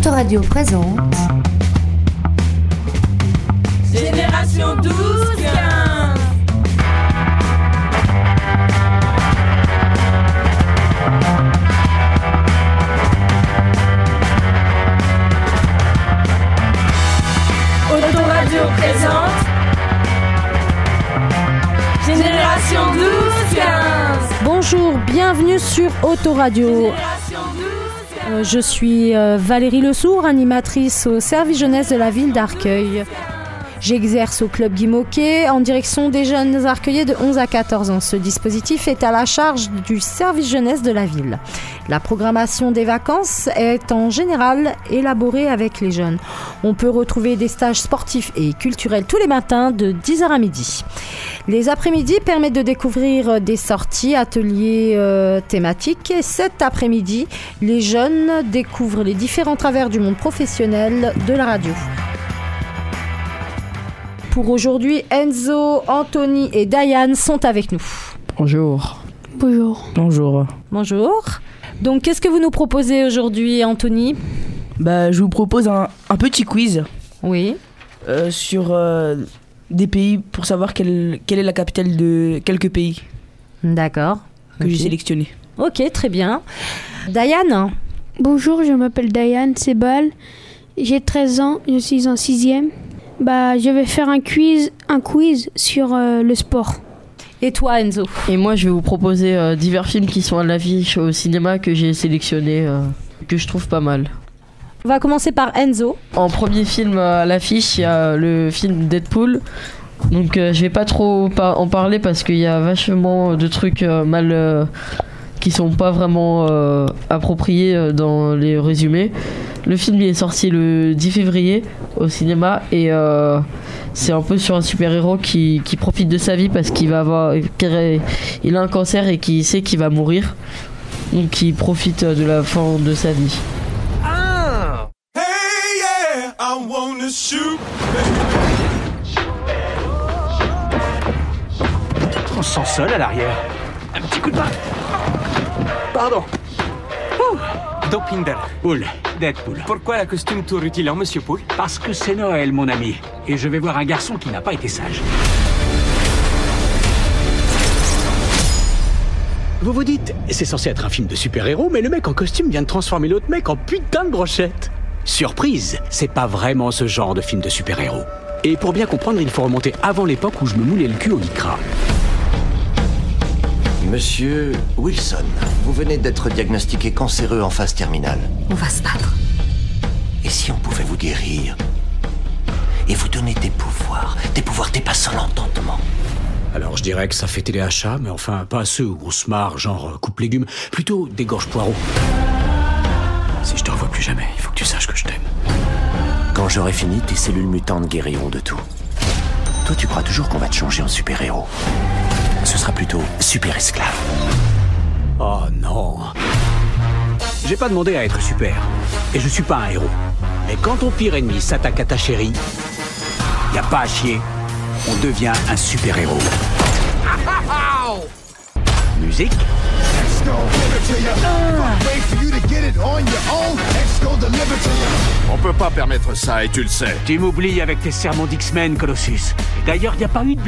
Autoradio présente Génération 12 15 Autoradio présente Génération 12 15 Bonjour, bienvenue sur Autoradio. Génération 12 je suis euh, Valérie Lesourd, animatrice au service jeunesse de la ville d'Arcueil. J'exerce au club Guy en direction des jeunes arcueillés de 11 à 14 ans. Ce dispositif est à la charge du service jeunesse de la ville. La programmation des vacances est en général élaborée avec les jeunes. On peut retrouver des stages sportifs et culturels tous les matins de 10h à midi. Les après-midi permettent de découvrir des sorties, ateliers euh, thématiques. Et cet après-midi, les jeunes découvrent les différents travers du monde professionnel de la radio. Pour aujourd'hui, Enzo, Anthony et Diane sont avec nous. Bonjour. Bonjour. Bonjour. Bonjour. Donc, qu'est-ce que vous nous proposez aujourd'hui, Anthony? Bah, je vous propose un, un petit quiz Oui. euh, sur euh, des pays pour savoir quelle, quelle est la capitale de quelques pays D'accord. que j'ai sélectionnés. Ok, très bien. Diane? Bonjour, je m'appelle Diane Sebal. J'ai 13 ans, je suis en 6e. Bah, je vais faire un quiz, un quiz sur euh, le sport. Et toi, Enzo? Et moi, je vais vous proposer euh, divers films qui sont à l'affiche au cinéma que j'ai sélectionnés, euh, que je trouve pas mal. On va commencer par Enzo. En premier film à l'affiche, il y a le film Deadpool. Donc, euh, je vais pas trop en parler parce qu'il y a vachement de trucs euh, mal. Euh, qui sont pas vraiment euh, appropriés euh, dans les résumés. Le film il est sorti le 10 février au cinéma et euh, c'est un peu sur un super-héros qui, qui profite de sa vie parce qu'il va avoir il a un cancer et qui sait qu'il va mourir. Donc il profite de la fin de sa vie. Hey yeah, I wanna shoot. On se sent seul à l'arrière. Un petit coup de main. Pardon. Dopinder. Poule. Deadpool. Pourquoi la costume tout rutilant, monsieur Poule? Parce que c'est Noël, mon ami. Et je vais voir un garçon qui n'a pas été sage. Vous vous dites, c'est censé être un film de super-héros, mais le mec en costume vient de transformer l'autre mec en putain de brochette. Surprise, c'est pas vraiment ce genre de film de super-héros. Et pour bien comprendre, il faut remonter avant l'époque où je me moulais le cul au lycra. Monsieur Wilson, vous venez d'être diagnostiqué cancéreux en phase terminale. On va se battre. Et si on pouvait vous guérir et vous donner des pouvoirs, des pouvoirs dépassant l'entendement Alors je dirais que ça fait téléachat, mais enfin pas ceux où on se marre, genre euh, coupe légumes, plutôt des gorges poireaux. Si je te revois plus jamais, il faut que tu saches que je t'aime. Quand j'aurai fini, tes cellules mutantes guériront de tout. Toi, tu crois toujours qu'on va te changer en super-héros. Ce sera plutôt super-esclave. Oh non. J'ai pas demandé à être super. Et je suis pas un héros. Mais quand ton pire ennemi s'attaque à ta chérie, y a pas à chier. On devient un super-héros. Musique On peut pas permettre ça et tu le sais. Tu m'oublies avec tes sermons d'X-Men, Colossus. D'ailleurs, y a pas eu de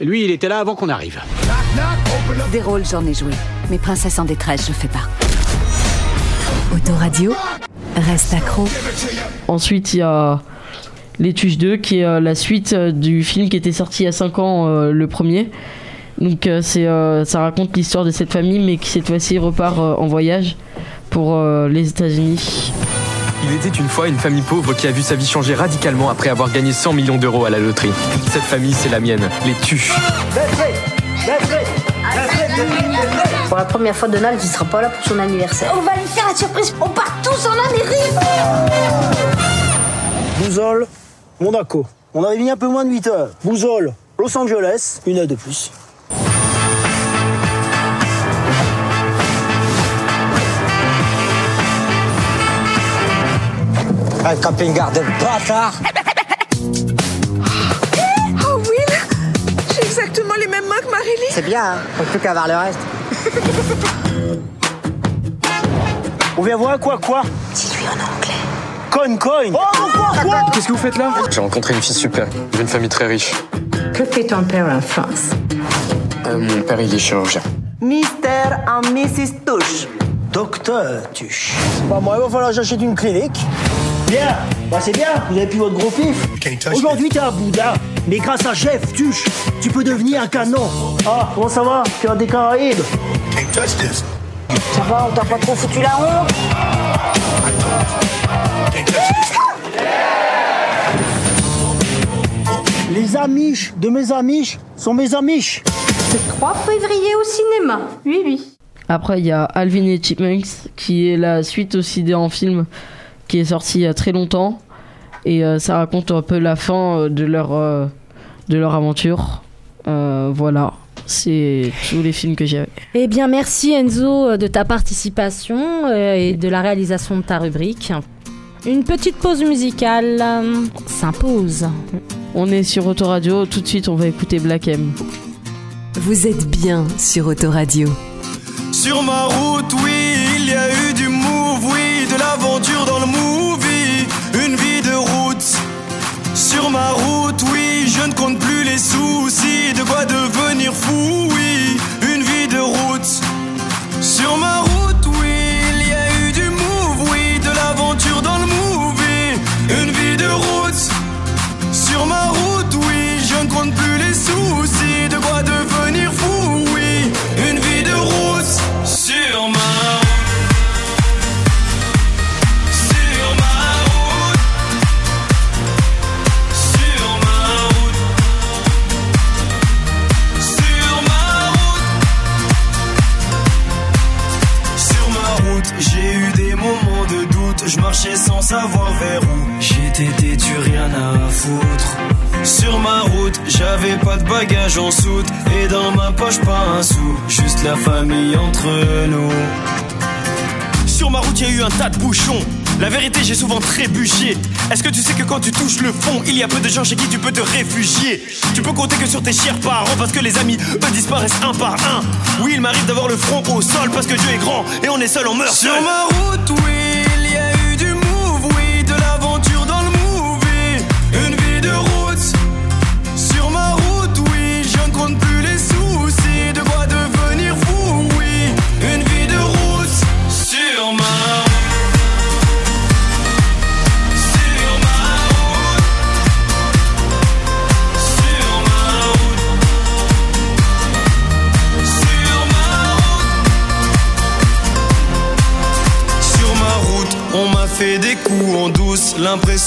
Lui, il était là avant qu'on arrive. Des rôles, j'en ai joué. Mais princesse en détresse, je fais pas. Autoradio, reste accro. Ensuite, il y a Les Tuches 2, qui est euh, la suite euh, du film qui était sorti il y a 5 ans, euh, le premier. Donc, c'est, euh, ça raconte l'histoire de cette famille, mais qui cette fois-ci repart en voyage pour les États-Unis. Il était une fois une famille pauvre qui a vu sa vie changer radicalement après avoir gagné 100 millions d'euros à la loterie. Cette famille, c'est la mienne, les Tuches. Pour la première fois, Donald, il sera pas là pour son anniversaire. On va lui faire la surprise. On part tous en Amérique. Bouzole, Monaco. On avait mis un peu moins de 8 heures. Bouzole, Los Angeles, une heure de plus. Un camping-car de bâtard Oh Will J'ai exactement les mêmes mains que Marilyn C'est bien, hein Faut plus qu'à voir le reste. On vient voir quoi, quoi? Dis-lui en anglais. Coin, coin Oh, quoi, quoi? Qu'est-ce que vous faites là? J'ai rencontré une fille super. J'ai une famille très riche. Que fait ton père en France? Euh, mon père, il est chirurgien. Mister and Mrs. Touche. Docteur Tuche. Bah, moi, il va falloir que j'achète une clinique. Bien, bah c'est bien, vous avez plus votre gros pif. Aujourd'hui, t'es un Bouddha, mais grâce à Chef Tuche, tu peux devenir un canon. Ah, comment ça va? Tu as des Caraïbes Ça va, on t'a pas trop foutu la honte? Les amiches de mes amiches sont mes amiches. Le 3 février au cinéma. Oui, oui. Après, il y a Alvin et Chipmunks, qui est la suite aussi d'un film qui est sorti il y a très longtemps. Et euh, ça raconte un peu la fin euh, de leur, euh, de leur aventure. Euh, voilà, c'est tous les films que j'ai. Eh bien, merci Enzo de ta participation euh, et de la réalisation de ta rubrique. Une petite pause musicale euh, s'impose. On est sur Autoradio, tout de suite on va écouter Black M. Vous êtes bien sur Autoradio. Sur ma route, oui, il y a eu du move, entre nous. Sur ma route, il y a eu un tas de bouchons. La vérité, j'ai souvent trébuché. Est-ce que tu sais que quand tu touches le fond, il y a peu de gens chez qui tu peux te réfugier? Tu peux compter que sur tes chers parents parce que les amis, eux, disparaissent un par un. Oui, il m'arrive d'avoir le front au sol parce que Dieu est grand et on est seul, on meurt Sur ma route, oui,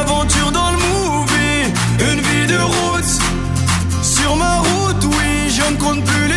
l'aventure dans le movie. Une vie de route. Sur ma route, oui, je ne compte plus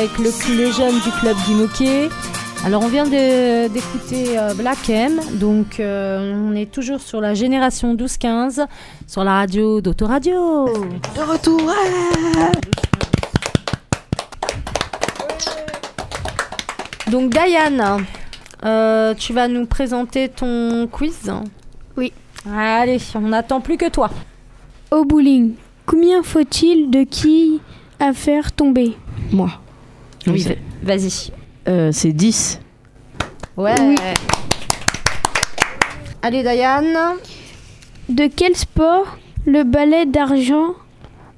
avec le, les jeunes du club Guimauquet. Alors on vient de- d'écouter euh, Black M, donc euh, on est toujours sur la génération 12-15, sur la radio d'Autoradio. De retour Donc Diane, euh, tu vas nous présenter ton quiz Oui. Allez, on n'attend plus que toi. Au bowling, combien faut-il de quilles à faire tomber? Moi. Oui, vas-y. Euh, c'est 10. Ouais. Allez Diane. De quel sport le ballet d'argent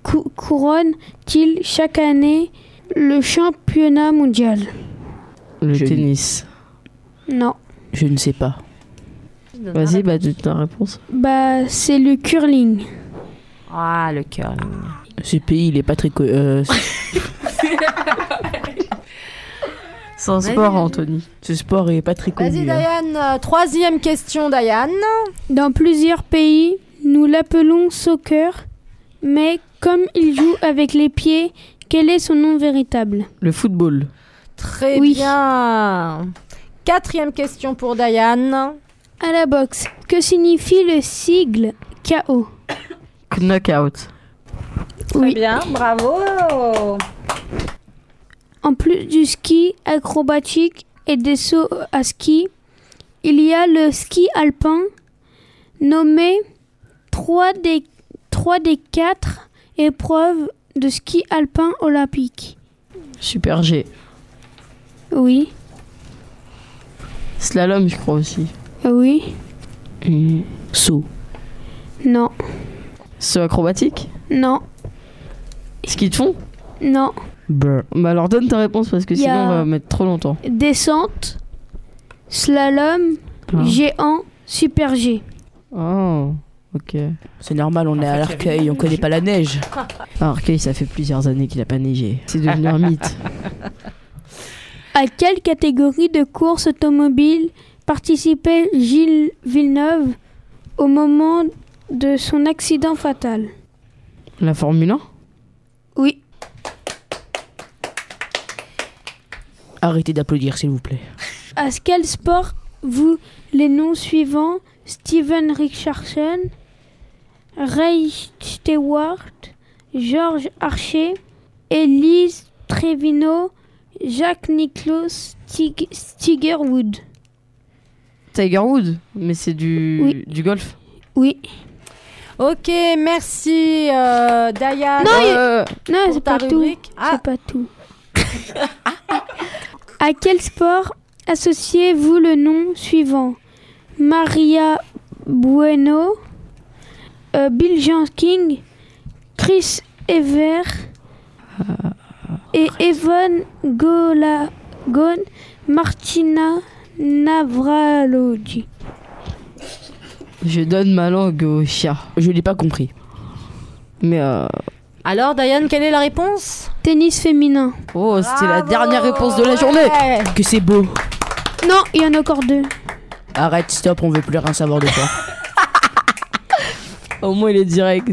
cou- couronne-t-il chaque année le championnat mondial? Le Je- tennis. Non. Je ne sais pas. Vas-y, bah, donne ta réponse. Bah, c'est le curling. Ah, le curling. Ce pays, il est pas très. euh, C'est un sport. Anthony. ce sport est pas très connu. Vas-y hein. Diane, Euh, troisième question Diane. Dans plusieurs pays, nous l'appelons soccer, mais comme il joue avec les pieds, quel est son nom véritable? Le football. Très Oui. bien. Quatrième question pour Diane. À la boxe, que signifie le sigle KO Knockout. Très Oui. bien, bravo. En plus du ski acrobatique et des sauts à ski, il y a le ski alpin, nommé 3 des, 3 des 4 épreuves de ski alpin olympique. Super G. Oui, Slalom, je crois aussi. oui, Saut. non, Saut acrobatique? Non, Ski de fond? Non. Bah alors donne ta réponse parce que Y sinon on va mettre trop longtemps. Descente, slalom, Ah. géant, super G. Oh, ok. C'est normal, on est à l'arcueil, on connaît pas la neige. Alors Arcueil, ça fait plusieurs années qu'il a pas neigé. C'est devenu un mythe. À quelle catégorie de course automobile participait Gilles Villeneuve au moment de son accident fatal? La Formule 1 Oui, Arrêtez d'applaudir, s'il vous plaît. à quel sport vous les noms suivants Steven Richardson, Ray Stewart, George Archer, Elise Trevino, Jacques Nicklaus Stig- Stigerwood. Tiger Wood Mais c'est du, Oui. du golf Oui. Ok, merci euh, Diane. Non, Euh, Non, c'est ta pas tout. rubrique. Ah. C'est pas tout. à quel sport associez-vous le nom suivant? Maria Bueno, euh, Bill Jenkins, Chris Ever et Evan Golagon, Martina Navralogi. Je donne ma langue au chat. Je l'ai pas compris. Mais euh... Alors Diane, quelle est la réponse? Tennis féminin. Oh, c'était la dernière réponse de la journée Ouais. Que c'est beau. Non, il y en a encore deux. Arrête, stop, on veut plus rien savoir de toi. Au moins il est direct.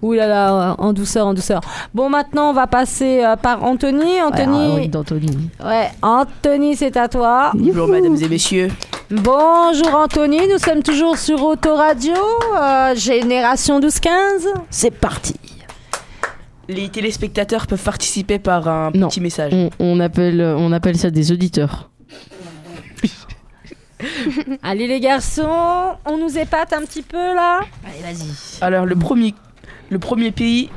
Ouh là là, en douceur, en douceur. Bon, maintenant, on va passer euh, par Anthony. Anthony, Ouais, d'Anthony. ouais, Anthony, c'est à toi. Bonjour, mesdames et messieurs. Bonjour Anthony, nous sommes toujours sur Autoradio, euh, génération 12-15. C'est parti. Les téléspectateurs peuvent participer par un Non. petit message. On, on appelle, on appelle ça des auditeurs. Allez les garçons, on nous épate un petit peu là Allez, vas-y. Alors, le premier, le premier pays,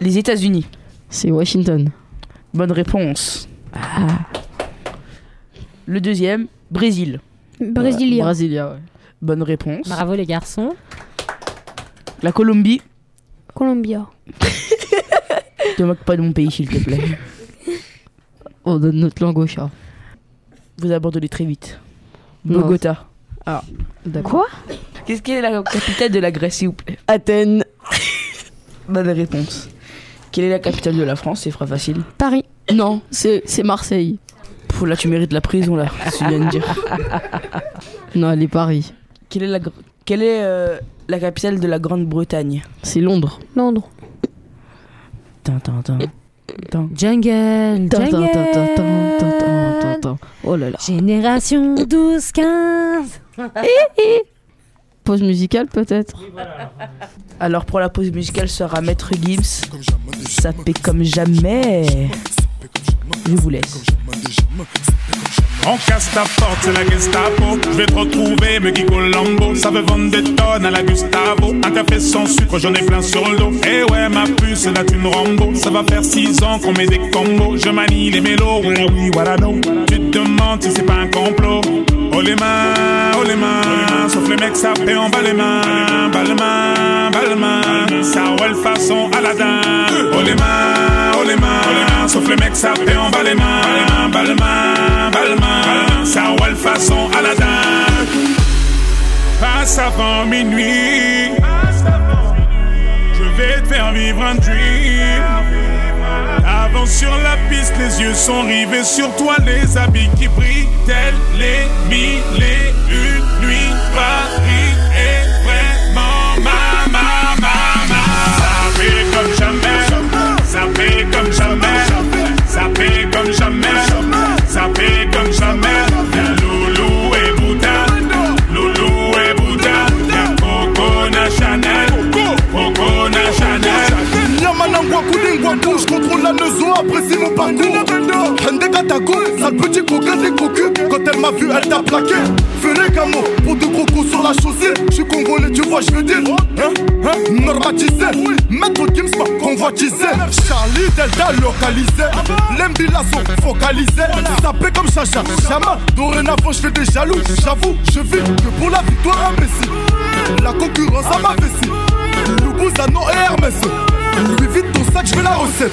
les États-Unis. C'est Washington. Bonne réponse. Le deuxième, Brésil. Brésilien. Ouais. Bonne réponse. Bravo les garçons. La Colombie. Colombia. Te moque pas de mon pays, s'il te plaît. On donne notre langue au chat. Vous abandonnez très vite. Non. Bogota. D'accord. Quoi? Qu'est-ce qu'est la capitale de la Grèce, s'il vous plaît? Athènes. Bonne réponse. Quelle est la capitale de la France? C'est facile. Paris. Non, c'est c'est Marseille. Pff, là, tu mérites la prison, là. Tu viens de dire. Non, elle est Paris. Quelle est la, gr- quelle est, euh, la capitale de la Grande-Bretagne? C'est Londres. Londres. Jungle, Tan, tan, jungle. tan, tan, tan, tan, tan, tan, tan. Oh là là. Génération 12-15. Pause musicale peut-être Alors pour la pause musicale sera Maître Gims. Ça fait comme jamais. Je vous laisse. On casse ta porte, c'est la Gestapo. Je vais te retrouver, me Colombo. Ça veut vendre des tonnes à la Gustavo. Un café sans sucre, j'en ai plein sur le dos. Eh ouais, ma puce, là tu me Rambo. Ça va faire six ans qu'on met des combos. Je manie les mélos, voilà oui, voilà non. Tu te demandes si c'est pas un complot. Oh les mains, oh les mains. Sauf les mecs, fait en bas les mains. Bas les mains, bas les mains. Ça roule façon Aladdin. Oh les mains, oh les mains. Sauf les mecs, fait en bas les mains. Bas les mains, mains. Ça roule façon Aladdin. Passe avant minuit. Je vais te faire vivre un dream. Avance sur la piste, les yeux sont rivés sur toi, les habits qui brillent, tels les mille et une nuits. Paris parcours. Sale petit coquin des cocus. Quand elle m'a vu, elle t'a plaqué. Les camos pour deux gros coups sur la chaussée. Je suis congolais, tu vois, je veux dire. Hein, hein, normatisé. Maître Gims m'a convoitisé. Charlie Delta localisé. L'embila sont focalisés. Sapé comme Chacha, Chama. Dorénavant, je fais des jaloux. J'avoue, je vis que pour la victoire imbécile. La concurrence à ma vessie. Loubouzano et Hermès. Lui vite ton sac, je veux la recette.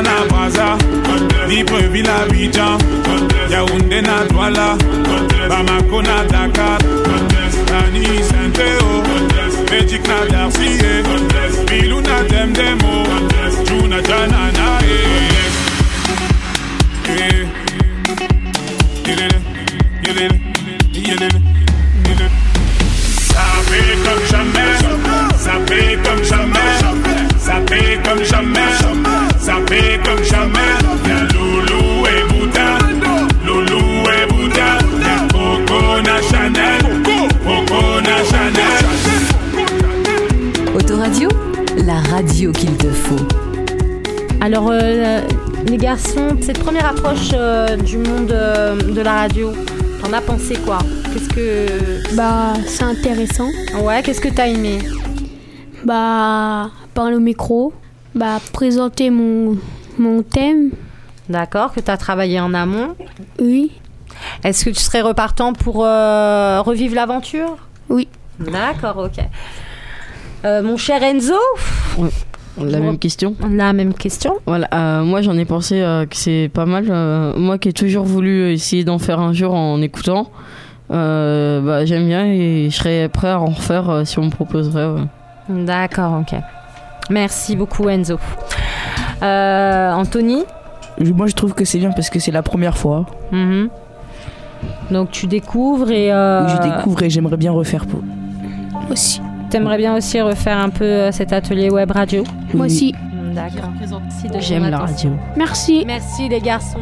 Kinshasa na Brazza, Libreville à Abidjan, Yaoundé na Douala, Bamako na Dakar, Tani Saint-Théo, Magic na Darcy, Bilou na Demdemo, Alors, euh, les garçons, cette première approche euh, du monde euh, de la radio, t'en as pensé quoi? Qu'est-ce que. Bah, c'est intéressant. Ouais, qu'est-ce que t'as aimé? Bah, parler au micro. Bah, présenter mon, mon thème. D'accord, que t'as travaillé en amont. Oui. Est-ce que tu serais repartant pour euh, revivre l'aventure? Oui. D'accord, ok. Euh, mon cher Enzo? La même question La même question. Voilà, euh, moi j'en ai pensé euh, que c'est pas mal. Euh, moi qui ai toujours voulu essayer d'en faire un jour en écoutant, euh, bah, j'aime bien et je serais prêt à en refaire euh, si on me proposerait. ouais. D'accord, ok. Merci beaucoup Enzo. Euh, Anthony Moi, je trouve que c'est bien parce que c'est la première fois. Mhm. Donc tu découvres et... euh, Je découvre et j'aimerais bien refaire pour. Aussi. T'aimerais bien aussi refaire un peu cet atelier web radio? Moi aussi. D'accord. Merci de J'aime la radio. Merci. Merci les garçons.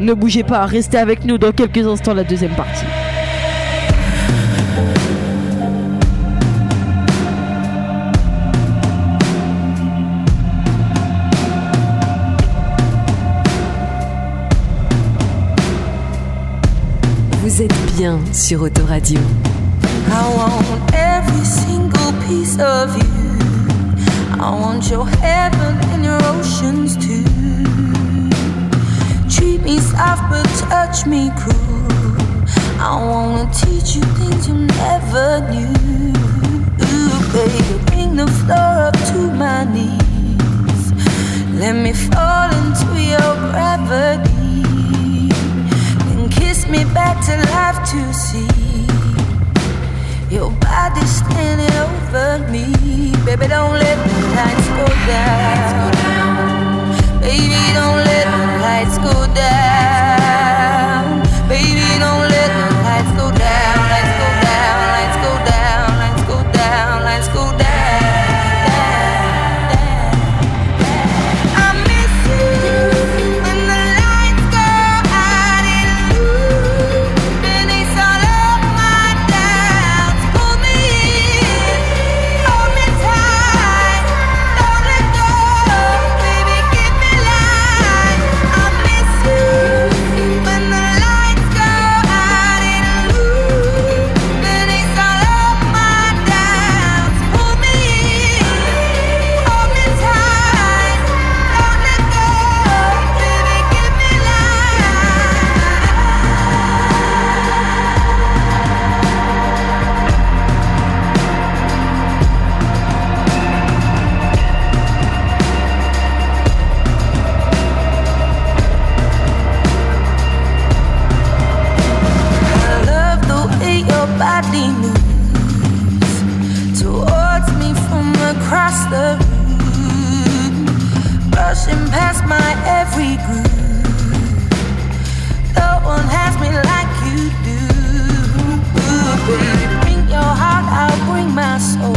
Ne bougez pas, restez avec nous dans quelques instants la deuxième partie. Vous êtes bien sur Autoradio. I want every single piece of you. I want your heaven and your oceans too. Treat me soft but touch me cruel. I wanna teach you things you never knew. Baby, bring the floor up to my knees. Let me fall into your gravity. Then kiss me back to life to see. Your body's standing over me. Baby, don't let the lights go down. Baby, don't let the lights go down. Body moves towards me from across the room, brushing past my every groove. No one has me like you do. Bring your heart, I'll bring my soul.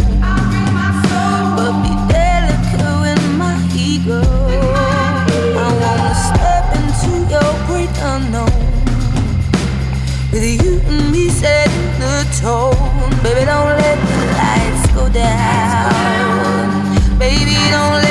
Baby, don't let the lights go down. Baby, don't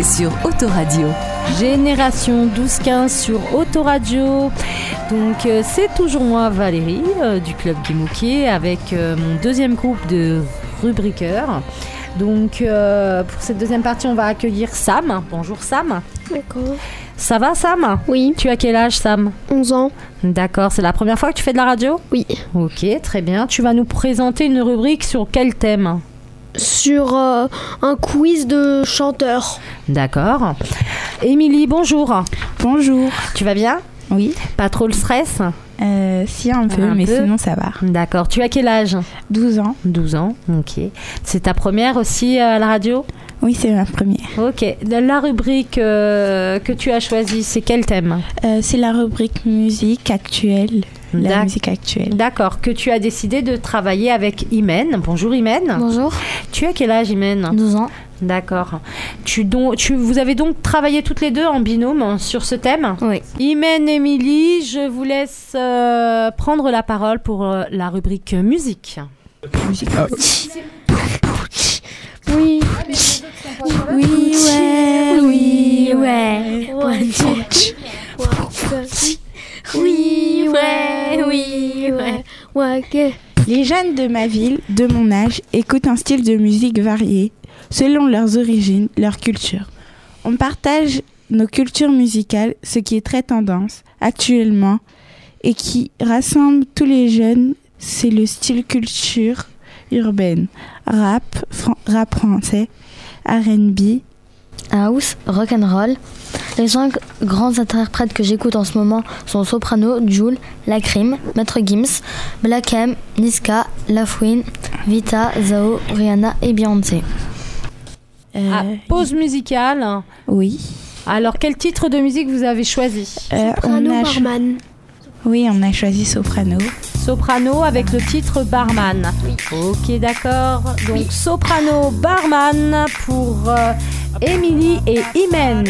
C'est sur Autoradio. Génération 12-15 sur Autoradio. Donc euh, c'est toujours moi Valérie euh, du club Guimouquier avec euh, mon deuxième groupe de rubriqueurs. Donc euh, pour cette deuxième partie on va accueillir Sam. Bonjour Sam. D'accord. Ça va Sam? Oui. Tu as quel âge Sam? 11 ans. D'accord, c'est la première fois que tu fais de la radio? Oui. Ok, très bien. Tu vas nous présenter une rubrique sur quel thème? Sur euh, un quiz de chanteurs. D'accord. Émilie, bonjour. Bonjour. Tu vas bien? Oui. Pas trop le stress? Euh, si, un peu, Un mais peu. sinon ça va. D'accord. Tu as quel âge? 12 ans. 12 ans, ok. C'est ta première aussi à la radio? Oui, c'est ma première. Ok. La rubrique euh, que tu as choisie, c'est quel thème? Euh, c'est la rubrique musique actuelle. la D'ac- musique actuelle. D'accord, que tu as décidé de travailler avec Imen. Bonjour Imen. Bonjour. Tu as quel âge Imen? 12 ans. D'accord. Tu don- tu, vous avez donc travaillé toutes les deux en binôme sur ce thème? Oui. Imen et Émilie, je vous laisse euh, prendre la parole pour euh, la rubrique musique. Oui. Oui, ouais, oui, ouais. One, two, three. Oui, ouais, oui, ouais. Les jeunes de ma ville, de mon âge, écoutent un style de musique varié, selon leurs origines, leur culture. On partage nos cultures musicales, ce qui est très tendance actuellement, et qui rassemble tous les jeunes, c'est le style culture urbaine, rap, fran- rap français, R&B, House, rock and roll. Les cinq grands interprètes que j'écoute en ce moment sont Soprano, Jules, Lacrim, Maître Gims, Black M, Niska, Lafouine, Vita, Zao, Rihanna et Beyoncé. Ah, pause musicale. Euh, Oui. Alors, quel titre de musique vous avez choisi? Euh, Soprano, on a cho- barman. Oui, on a choisi Soprano. Soprano avec le titre Barman. Ok, d'accord. Donc Soprano Barman pour euh, Émilie et Imen.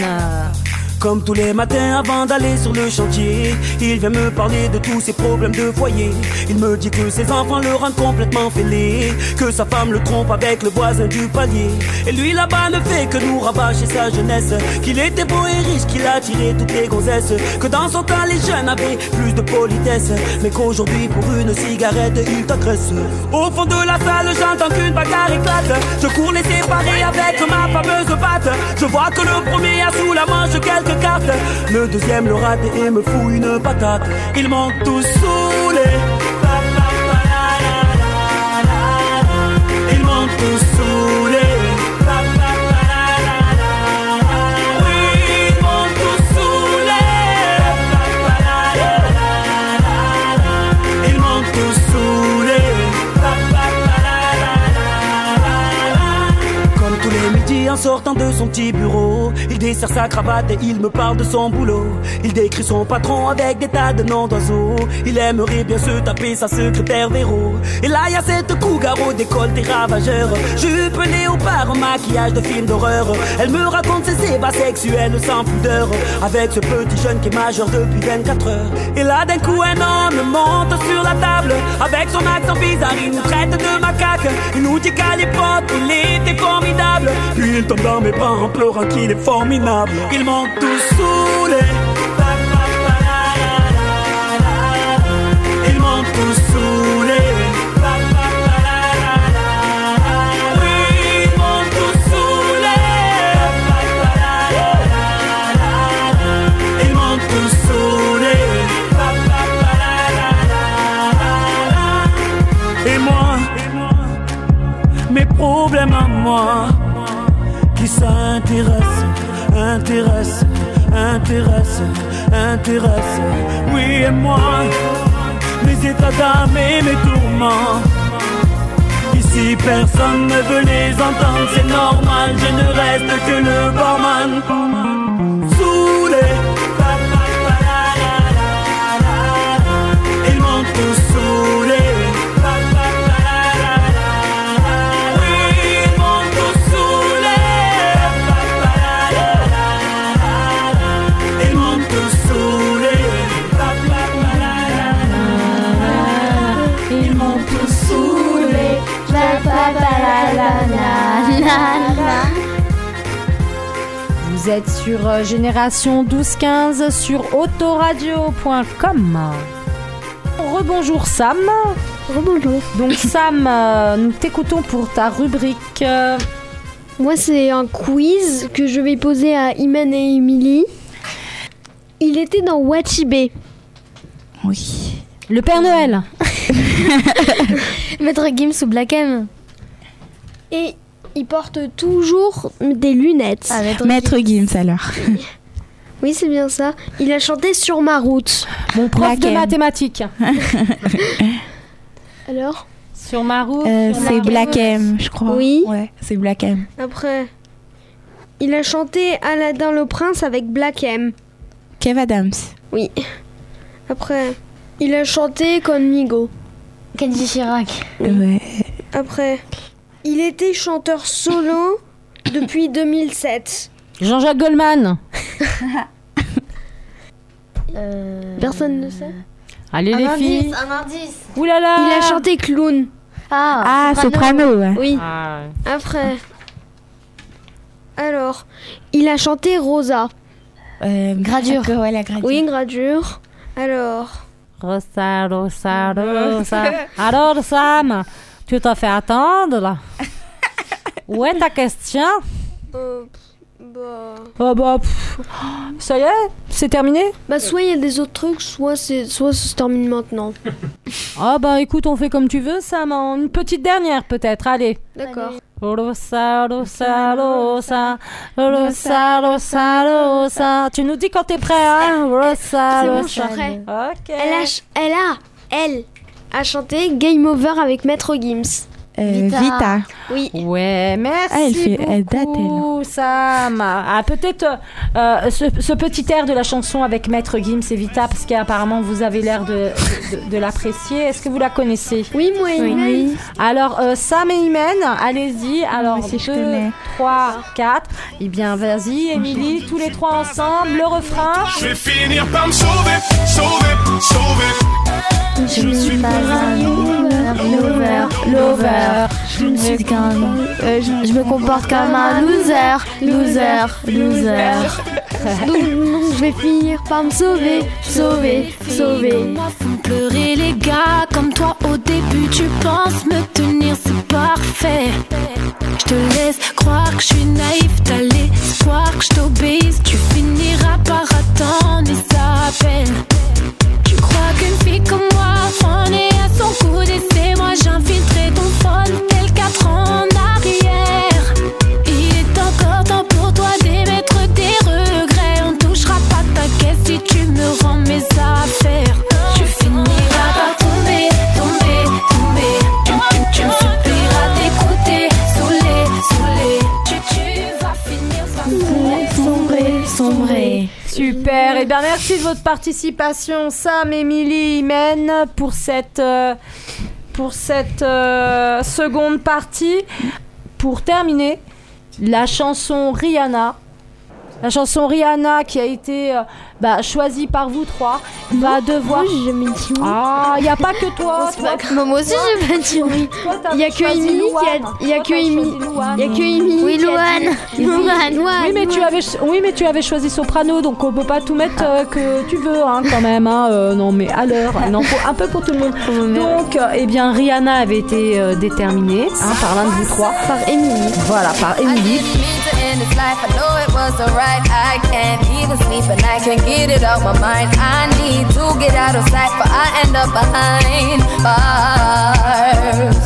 Comme tous les matins avant d'aller sur le chantier, il vient me parler de tous ses problèmes de foyer. Il me dit que ses enfants le rendent complètement fêlé, que sa femme le trompe avec le voisin du palier. Et lui là-bas ne fait que nous rabâcher sa jeunesse, qu'il était beau et riche, qu'il a tiré toutes les gonzesses, que dans son temps les jeunes avaient plus de politesse, mais qu'aujourd'hui pour une cigarette il t'agresse. Au fond de la salle j'entends qu'une bagarre éclate, je cours les séparer avec ma fameuse batte. Je vois que le premier a sous la manche le deuxième le rate et me fout une patate. Ils m'ont tous saoulé. Sortant de son petit bureau, il desserre sa cravate et il me parle de son boulot. Il décrit son patron avec des tas de noms d'oiseaux. Il aimerait bien se taper sa secrétaire Véro. Et là, y a cette cougar au décolleté ravageur. Jupe léopard, maquillage de film d'horreur. Elle me raconte ses ébats sexuels sans pudeur. Avec ce petit jeune qui est majeur depuis 24 heures. Et là, d'un coup, un homme monte sur la table. Avec son accent bizarre, il nous traite de macaque. Il nous dit qu'à l'époque, il était formidable. Il tombe dans mes bras en pleurant qu'il est formidable. Ils m'ont tous saoulé. Ils m'ont tous saoulé. Et moi, mes problèmes à moi, s'intéresse, intéresse, intéresse, intéresse. Oui, et moi, mes états d'âme et mes tourments. Ici personne ne veut les entendre, c'est normal, je ne reste que le barman. Vous êtes sur euh, Génération 12-15 sur autoradio.com. Rebonjour Sam. Rebonjour. Donc Sam, euh, nous t'écoutons pour ta rubrique. euh, Moi, c'est un quiz que je vais poser à Imen et Emily. Il était dans Wachibé. Oui. Le Père Noël. Maître Gims ou Black M Et il porte toujours des lunettes. Ah, Maître Maître Gims alors. Oui, c'est bien ça. Il a chanté Sur ma route. Mon prof Black de M. mathématiques. Alors Sur ma route. Euh, c'est Black M, je crois. Oui. Ouais, c'est Black M. Après, il a chanté Aladdin le prince avec Black M. Kev Adams. Oui. Après, Il a chanté comme Nigo. Kenji Chirac. Ouais. Après, il était chanteur solo depuis 2007. Jean-Jacques Goldman. Personne ne sait. Allez Un les indice, filles. un indice. Ouh là là. Il a chanté clown. Ah, Ah, soprano, ouais. Oui. Ah, Après. Alors, il a chanté Rosa. Euh, Gradure. ouais, la gradure. Oui, gradure. Alors, Rosa, Rosa, Rosa. Alors Sam, tu t'as fait attendre là? Où est ta question? Euh, bah... Oh bah, pff, ça y est, c'est terminé? Bah soit il y a des autres trucs, soit c'est soit ça se termine maintenant. Ah bah écoute, on fait comme tu veux Sam, une petite dernière peut-être, allez. D'accord. Rosa, Rosa, Rosa, Rosa, Rosa, Rosa. Tu nous dis quand t'es prêt, hein? Rosa, bon, je suis Rosa. prêt. Ok. Elle a, ch- elle a, elle a chanté Game Over avec Maître Gims. Euh, Vita. Vita. Oui. Ouais, merci Ah, elle fait- elle date, beaucoup, Sam. Ah, peut-être euh, ce, ce petit air de la chanson avec Maître Gims et Vita, parce qu'apparemment vous avez l'air de, de, de l'apprécier. Est-ce que vous la connaissez? Oui, moi et Imen. Alors, euh, Sam et Imen, allez-y. Alors, aussi, je 2, connais. 3, 4. Eh bien, vas-y, Émilie, tous les trois ensemble, le refrain. Je vais finir par me sauver, sauver, sauver. Je suis pas un lover, lover, lover. Je ne suis qu'un. euh, je, je me comporte comme un loser, loser, loser. Donc, donc, je vais finir par me sauver, sauver, sauver. font pleurer les gars. Comme toi au début tu penses me tenir c'est parfait. Je te laisse croire que je suis naïf. T'as l'espoir que je t'obéisse. Tu finiras par attendre et ça peine tu crois qu'une fille comme moi en est à son coup d'essai moi j'ai infiltré ton phone ans Et bien, merci de votre participation, Sam, Émilie, Imen, pour cette, euh, pour cette euh, seconde partie. Pour terminer, la chanson Rihanna. La chanson Rihanna qui a été euh, bah, choisie par vous trois va devoir. Moi, oui. Ah, il n'y a pas que toi. toi moi aussi, j'ai pas dit oui. Il y a que Louane. il y a que Louane. il y a que Émilie. Oui. Louane. Oui mais, tu avais, oui, mais tu avais choisi soprano, donc on peut pas tout mettre euh, que tu veux, hein, quand même. Hein, euh, non, mais à l'heure, faut un peu pour tout le monde. Donc, eh bien, Rihanna avait été déterminée hein, par l'un de vous trois. Par Émilie. Voilà, par Émilie. End this life. I know it was alright. I can't even sleep and I can't get it out my mind. I need to get out of sight, but I end up behind bars.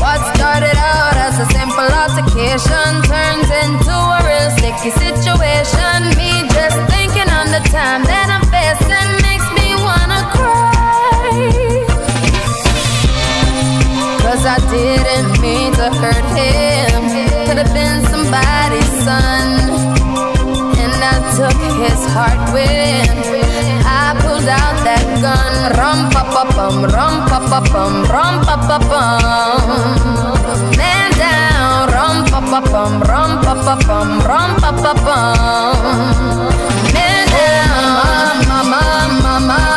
What started out as a simple altercation turns into a real sticky situation. Me just thinking on the time that I'm facing makes me wanna cry. Cause I didn't mean to hurt him. Could have been somebody's son. And I took his heart when I pulled out that gun. Rum pa pa bum, rum pa pa bum, rum pa pa bum. Man down, rum pa pa bum, rum pa pa bum, rum pa pa bum. Man down, mama, mama, I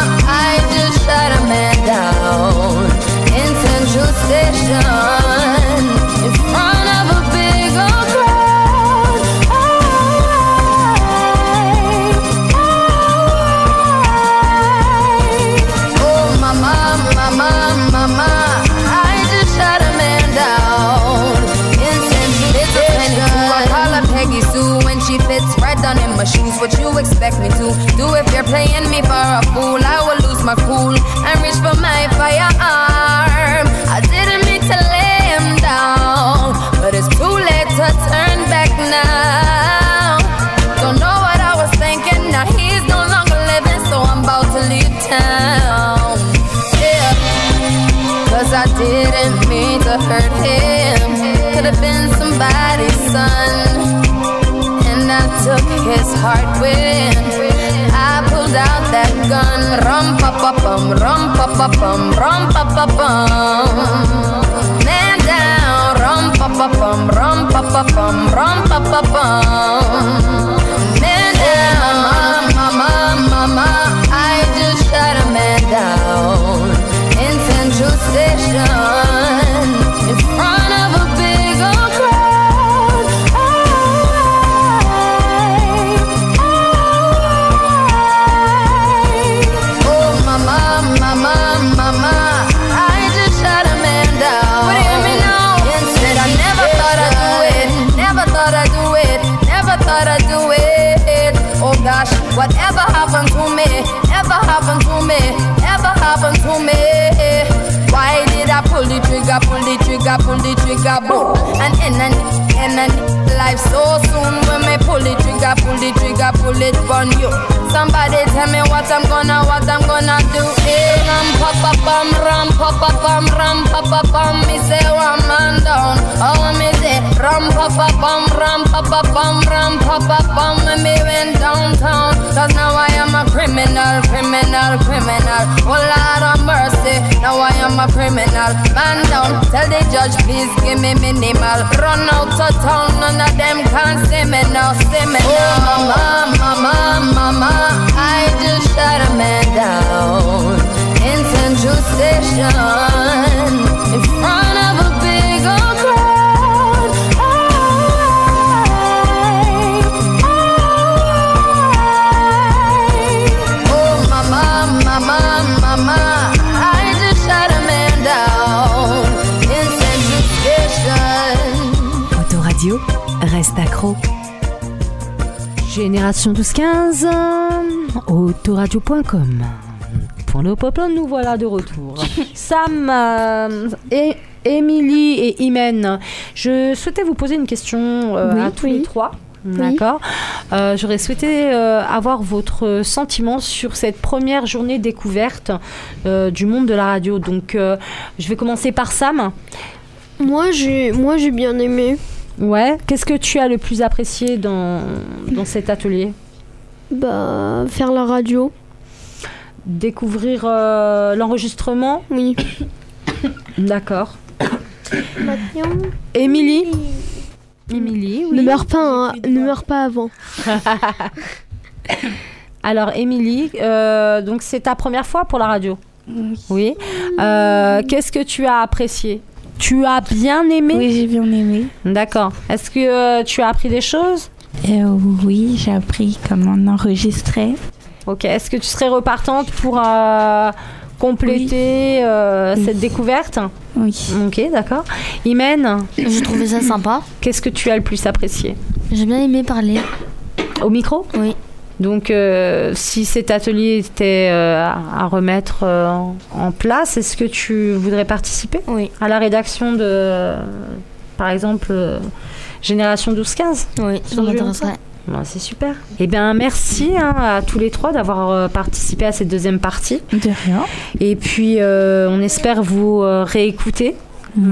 expect me to do if you're playing me for a fool? I will lose my cool and reach for my firearm. I didn't mean to lay him down, but it's too late to turn back now. Don't know what I was thinking. Now he's no longer living, so I'm about to leave town. Yeah. Cause I didn't mean to hurt him. Could have been somebody's son. And I took his heart when pa pa bum, rum pa pa bum, rum pa pa bum. Man down, rum pa pa bum, rum pa pa bum, rum pa pa bum. Man down, mama, mama, mama, I just shot a man down in Central Station thought I'd do it. Oh gosh, whatever happened to me? Ever happened to me? Ever happened to me? Why did I pull the trigger, pull the trigger, pull the trigger, boom? And end and end and life so soon when me pull the trigger, pull the trigger, pull it on you. Somebody tell me what I'm gonna, what I'm gonna do. Hey, ram pa pa bum, ram pa pa bum, ram pa pa bum. Me say one man down. Oh me say ram pa pa bum, ram pa pa bum, ram pa pa bum. When me went downtown, cause now I am a criminal, criminal, criminal. Oh Lord of mercy, now I am a criminal. Man down, tell the judge please give me minimal. Run out of town, none of them can see me now, see me. Oh mama, mama, mama, I just shot a man down in Central Station in front of reste accro. Génération 12-15, autoradio.com. Pour le peuple, nous voilà de retour. Sam euh, et Émilie et Imen, je souhaitais vous poser une question euh, Oui, à tous oui. les trois. Oui. D'accord. Euh, J'aurais souhaité euh, avoir votre sentiment sur cette première journée découverte euh, du monde de la radio. Donc, je vais commencer par Sam. Moi, j'ai, moi, j'ai bien aimé. Ouais. Qu'est-ce que tu as le plus apprécié dans, dans cet atelier? Bah, faire la radio. Découvrir euh, l'enregistrement? Oui. D'accord. Maintenant. Émilie? Émilie, oui. Ne meurs pas, hein, ne meurs pas avant. Alors, Émilie, euh, donc c'est ta première fois pour la radio? Oui. Euh, Qu'est-ce que tu as apprécié? Tu as bien aimé Oui, j'ai bien aimé. D'accord. Est-ce que euh, tu as appris des choses Euh, oui, j'ai appris comment enregistrer. Ok. Est-ce que tu serais repartante pour euh, compléter euh, cette découverte Oui. Ok, d'accord. Imen J'ai trouvé ça sympa. Qu'est-ce que tu as le plus apprécié J'ai bien aimé parler. Au micro Oui. Donc, euh, si cet atelier était euh, à remettre euh, en, en place, est-ce que tu voudrais participer Oui. À la rédaction de, par exemple, Génération 12-15 Oui, ça m'intéresserait. Bon, c'est super. Eh bien, merci hein, à tous les trois d'avoir participé à cette deuxième partie. De rien. Et puis, on espère vous réécouter.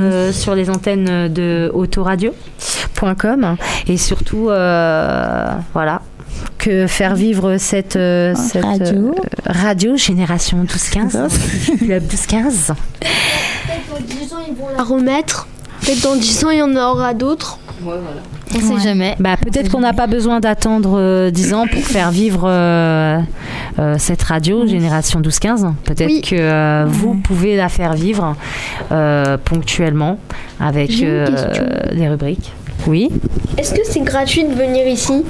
euh, sur les antennes de autoradio.com et surtout euh, voilà que faire vivre cette, euh, cette Radio. euh, radio génération 12-15 club 12-15 Peut-être dans 10 ans, ils vont la remettre. Peut-être dans 10 ans, il y en aura d'autres. On sait jamais. Bah, peut-être qu'on n'a pas besoin d'attendre euh, 10 ans pour faire vivre euh, euh, cette radio, Génération 12-15. Peut-être Oui. que euh, vous pouvez la faire vivre euh, ponctuellement avec euh, des rubriques. Oui, Est-ce que c'est gratuit de venir ici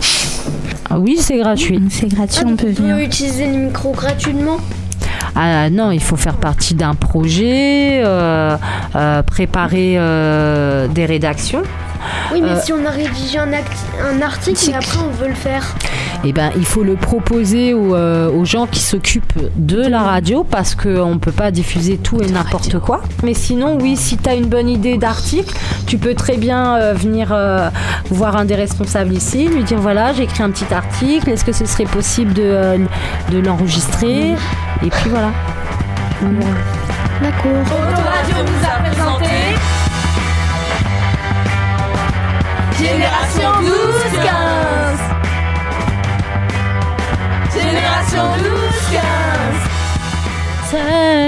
Ah oui, c'est gratuit. C'est gratuit, Ah, on peut On venir. peut utiliser le micro gratuitement Ah non, il faut faire partie d'un projet, euh, euh, préparer euh, des rédactions. Oui, mais Euh, si on a rédigé un, article et après on veut le faire. Eh ben, il faut le proposer aux, euh, aux gens qui s'occupent de la radio parce qu'on ne peut pas diffuser tout et n'importe quoi. Mais sinon, oui, si tu as une bonne idée d'article, tu peux très bien euh, venir euh, voir un des responsables ici, lui dire voilà, j'ai écrit un petit article, est-ce que ce serait possible de, euh, de l'enregistrer? Et puis voilà. D'accord. Autoradio nous a présenté Génération 12-15 Génération 12-15 Ce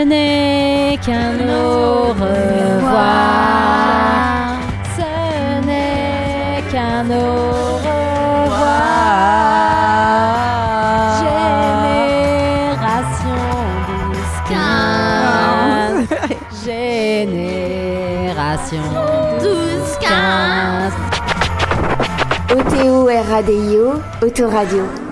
n'est qu'un au revoir. Ce n'est qu'un au revoir. Génération 12 15. Génération 15. OTO RADIO, Autoradio.